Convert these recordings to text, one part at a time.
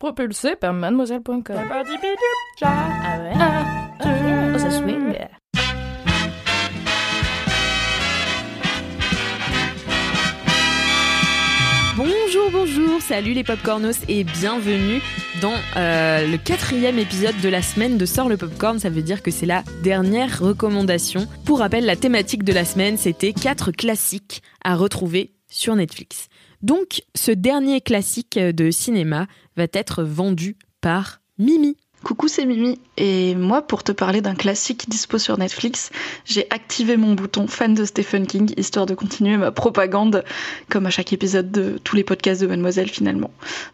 Propulsé par mademoiselle.com. Ah ouais? Oh, ça swing. Bonjour, bonjour, salut les popcornos et bienvenue dans euh, le quatrième épisode de la semaine de Sort le Popcorn. Ça veut dire que c'est la dernière recommandation. Pour rappel, la thématique de la semaine, c'était quatre classiques à retrouver sur Netflix. Donc, ce dernier classique de cinéma va être vendu par Mimi. Coucou, c'est Mimi. Et moi, pour te parler d'un classique dispo sur Netflix, j'ai activé mon bouton fan de Stephen King, histoire de continuer ma propagande, comme à chaque épisode de tous les podcasts de Mademoiselle finalement.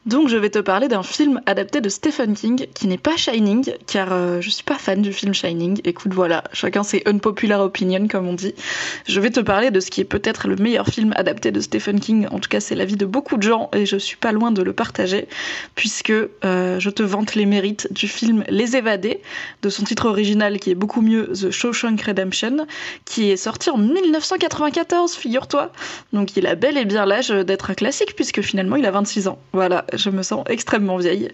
Donc je vais te parler d'un film adapté de Stephen King, qui n'est pas Shining, car euh, je suis pas fan du film Shining. Écoute, voilà, chacun ses unpopular opinion, comme on dit. Je vais te parler de ce qui est peut-être le meilleur film adapté de Stephen King, en tout cas c'est l'avis de beaucoup de gens, et je suis pas loin de le partager, puisque euh, je te vante les mérites du film Les Évadés, de son titre original qui est beaucoup mieux The Shawshank Redemption, qui est sorti en 1994, figure-toi. Donc il a bel et bien l'âge d'être un classique puisque finalement il a 26 ans. Voilà, je me sens extrêmement vieille.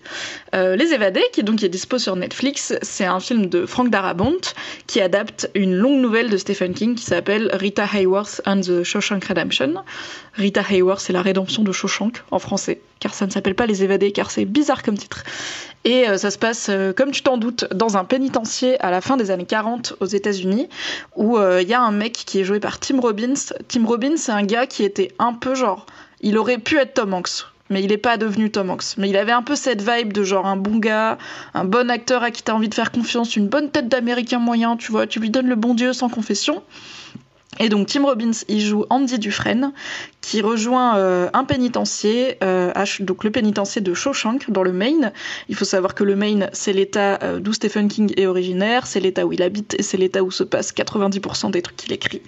Euh, Les Évadés, qui donc est dispo sur Netflix, c'est un film de Frank Darabont qui adapte une longue nouvelle de Stephen King qui s'appelle Rita Hayworth and the Shawshank Redemption. Rita Hayworth, c'est la rédemption de Shawshank en français, car ça ne s'appelle pas Les Évadés, car c'est bizarre comme titre. Et euh, ça se passe, euh, comme tu t'en doutes, dans un pénitencier à la fin des années 40 aux États-Unis, où il euh, y a un mec qui est joué par Tim Robbins. Tim Robbins, c'est un gars qui était un peu genre. Il aurait pu être Tom Hanks, mais il n'est pas devenu Tom Hanks. Mais il avait un peu cette vibe de genre un bon gars, un bon acteur à qui t'as envie de faire confiance, une bonne tête d'américain moyen, tu vois, tu lui donnes le bon Dieu sans confession. Et donc Tim Robbins, il joue Andy Dufresne, qui rejoint euh, un pénitencier, euh, donc le pénitencier de Shawshank dans le Maine. Il faut savoir que le Maine, c'est l'état euh, d'où Stephen King est originaire, c'est l'état où il habite et c'est l'état où se passe 90% des trucs qu'il écrit.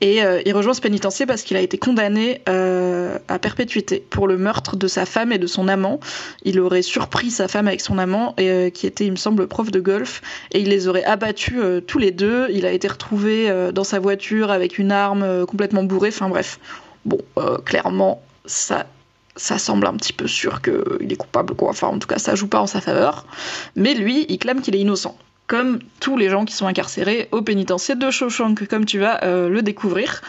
Et euh, il rejoint ce pénitencier parce qu'il a été condamné euh, à perpétuité pour le meurtre de sa femme et de son amant. Il aurait surpris sa femme avec son amant, et, euh, qui était, il me semble, prof de golf, et il les aurait abattus tous les deux. Il a été retrouvé dans sa voiture avec une arme complètement bourrée. Enfin bref, bon, clairement, ça ça semble un petit peu sûr qu'il est coupable, quoi. Enfin, en tout cas, ça joue pas en sa faveur. Mais lui, il clame qu'il est innocent. Comme tous les gens qui sont incarcérés au pénitencier de Shawshank, comme tu vas euh, le découvrir.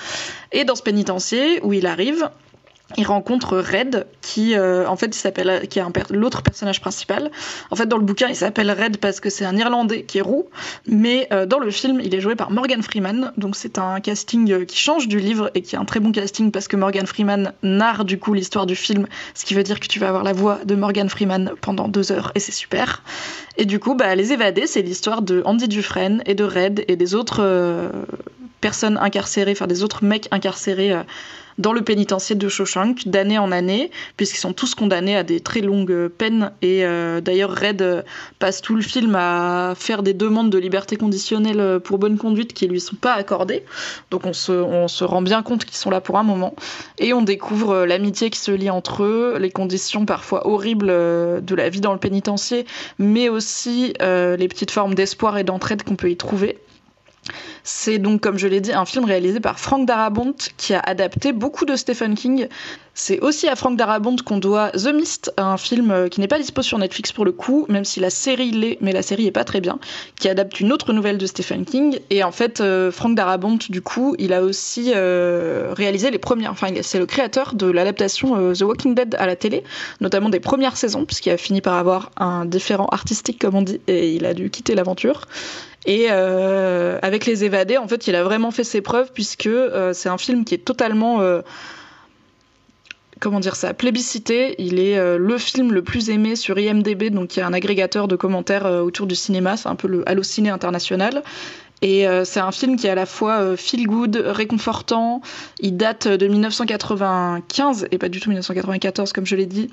Et dans ce pénitencier, où il arrive, il rencontre Red, qui euh, en fait s'appelle, qui est l'autre personnage principal. En fait, dans le bouquin, il s'appelle Red parce que c'est un Irlandais qui est roux, mais euh, dans le film, il est joué par Morgan Freeman. Donc c'est un casting euh, qui change du livre et qui est un très bon casting parce que Morgan Freeman narre du coup l'histoire du film, ce qui veut dire que tu vas avoir la voix de Morgan Freeman pendant deux heures et c'est super. Et du coup, bah, Les Évadés, c'est l'histoire de Andy Dufresne et de Red et des autres personnes incarcérées, enfin des autres mecs incarcérés. Dans le pénitencier de Shawshank d'année en année, puisqu'ils sont tous condamnés à des très longues peines. Et euh, d'ailleurs, Red euh, passe tout le film à faire des demandes de liberté conditionnelle euh, pour bonne conduite qui lui sont pas accordées. Donc on se, on se rend bien compte qu'ils sont là pour un moment. Et on découvre l'amitié qui se lie entre eux, les conditions parfois horribles de la vie dans le pénitencier, mais aussi les petites formes d'espoir et d'entraide qu'on peut y trouver. C'est donc, comme je l'ai dit, un film réalisé par Frank Darabont qui a adapté beaucoup de Stephen King. C'est aussi à Frank Darabont qu'on doit The Mist, un film euh, qui n'est pas dispo sur Netflix pour le coup, même si la série l'est, mais la série est pas très bien, qui adapte une autre nouvelle de Stephen King. Et en fait, euh, Frank Darabont, du coup, il a aussi euh, réalisé les premières, enfin, c'est le créateur de l'adaptation The Walking Dead à la télé, notamment des premières saisons, puisqu'il a fini par avoir un différent artistique, comme on dit, et il a dû quitter l'aventure. Et avec Les Évadés, en fait, il a vraiment fait ses preuves puisque c'est un film qui est totalement, comment dire ça, plébiscité. Il est euh, le film le plus aimé sur IMDb, donc il y a un agrégateur de commentaires euh, autour du cinéma. C'est un peu le Allociné international. Et euh, c'est un film qui est à la fois feel good, réconfortant. Il date de 1995 et pas du tout 1994 comme je l'ai dit.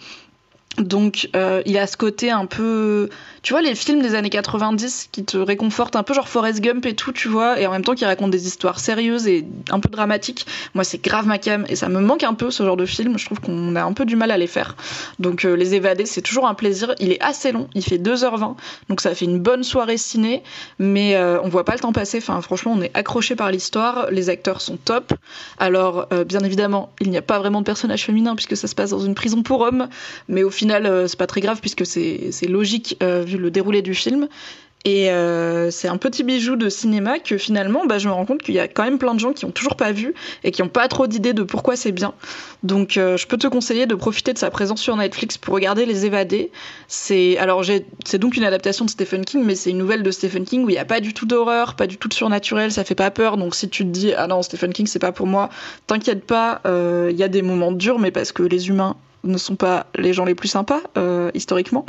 Donc euh, il a ce côté un peu, tu vois, les films des années 90 qui te réconfortent un peu genre Forrest Gump et tout, tu vois, et en même temps qui racontent des histoires sérieuses et un peu dramatiques. Moi c'est grave ma cam et ça me manque un peu ce genre de film. Je trouve qu'on a un peu du mal à les faire. Donc euh, les évader c'est toujours un plaisir. Il est assez long, il fait 2h20, donc ça fait une bonne soirée ciné, mais euh, on voit pas le temps passer. Enfin franchement on est accroché par l'histoire, les acteurs sont top. Alors bien évidemment il n'y a pas vraiment de personnage féminin puisque ça se passe dans une prison pour hommes, mais au final final, euh, c'est pas très grave puisque c'est logique euh, vu le déroulé du film. Et euh, c'est un petit bijou de cinéma que finalement, bah, je me rends compte qu'il y a quand même plein de gens qui ont toujours pas vu et qui ont pas trop d'idées de pourquoi c'est bien. Donc, je peux te conseiller de profiter de sa présence sur Netflix pour regarder Les Évadés. C'est c'est donc une adaptation de Stephen King, mais c'est une nouvelle de Stephen King où il n'y a pas du tout d'horreur, pas du tout de surnaturel, ça fait pas peur. Donc si tu te dis ah non Stephen King c'est pas pour moi, t'inquiète pas, il y a des moments durs, mais parce que les humains ne sont pas les gens les plus sympas euh, historiquement.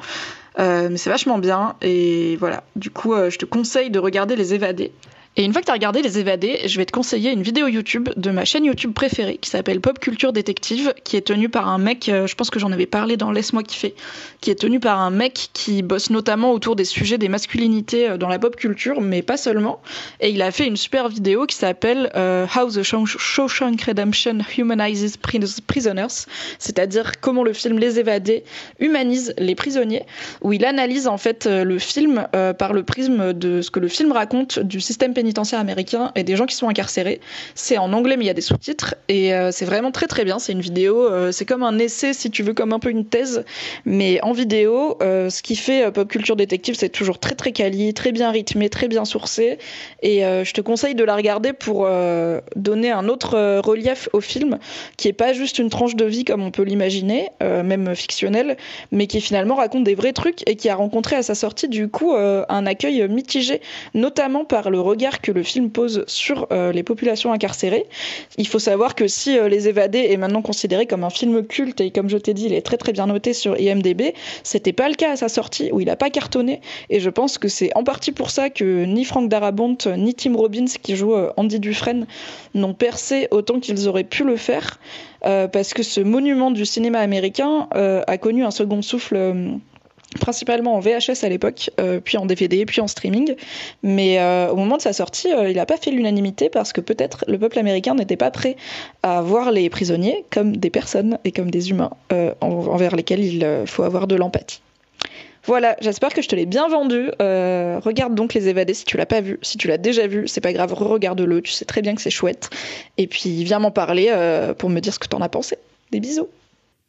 Euh, mais c'est vachement bien et voilà. Du coup, euh, je te conseille de regarder Les Évadés. Et une fois que tu as regardé Les Évadés, je vais te conseiller une vidéo YouTube de ma chaîne YouTube préférée qui s'appelle Pop Culture Détective, qui est tenue par un mec, euh, je pense que j'en avais parlé dans Laisse-moi kiffer, qui est tenu par un mec qui bosse notamment autour des sujets des masculinités euh, dans la pop culture, mais pas seulement. Et il a fait une super vidéo qui s'appelle euh, How the Shawshank Redemption Humanizes Prisoners, c'est-à-dire comment le film Les Évadés humanise les prisonniers, où il analyse en fait le film par le prisme de ce que le film raconte du système pénitentiaire pénitentiaire américain et des gens qui sont incarcérés. C'est en anglais, mais il y a des sous-titres et euh, c'est vraiment très très bien. C'est une vidéo, euh, c'est comme un essai, si tu veux, comme un peu une thèse, mais en vidéo. Euh, ce qui fait Pop Culture Détective, c'est toujours très très quali, très bien rythmé, très bien sourcé. Et je te conseille de la regarder pour donner un autre relief au film, qui est pas juste une tranche de vie comme on peut l'imaginer, même fictionnelle, mais qui finalement raconte des vrais trucs et qui a rencontré à sa sortie du coup un accueil mitigé, notamment par le regard que le film pose sur euh, les populations incarcérées. Il faut savoir que si euh, Les Évadés est maintenant considéré comme un film culte et comme je t'ai dit, il est très très bien noté sur IMDb, c'était pas le cas à sa sortie où il a pas cartonné et je pense que c'est en partie pour ça que ni Frank Darabont ni Tim Robbins qui joue euh, Andy Dufresne n'ont percé autant qu'ils auraient pu le faire parce que ce monument du cinéma américain a connu un second souffle principalement en VHS à l'époque, euh, puis en DVD, puis en streaming. Mais euh, au moment de sa sortie, euh, il n'a pas fait l'unanimité parce que peut-être le peuple américain n'était pas prêt à voir les prisonniers comme des personnes et comme des humains envers lesquels il faut avoir de l'empathie. Voilà, j'espère que je te l'ai bien vendu. regarde donc Les Évadés si tu l'as pas vu. Si tu l'as déjà vu, c'est pas grave, re-regarde-le. Tu sais très bien que c'est chouette. Et puis viens m'en parler pour me dire ce que t'en as pensé. Des bisous.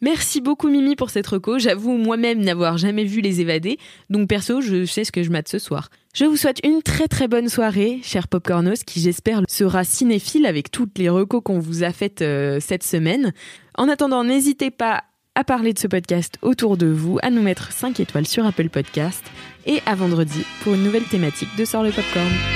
Merci beaucoup Mimi pour cette reco. J'avoue moi-même n'avoir jamais vu Les Évadés, donc perso, je sais ce que je mate ce soir. Je vous souhaite une très très bonne soirée, cher Popcornos, qui j'espère sera cinéphile avec toutes les recos qu'on vous a faites euh, cette semaine. En attendant, n'hésitez pas à parler de ce podcast autour de vous, à nous mettre 5 étoiles sur Apple Podcast et à vendredi pour une nouvelle thématique de Sort le Popcorn.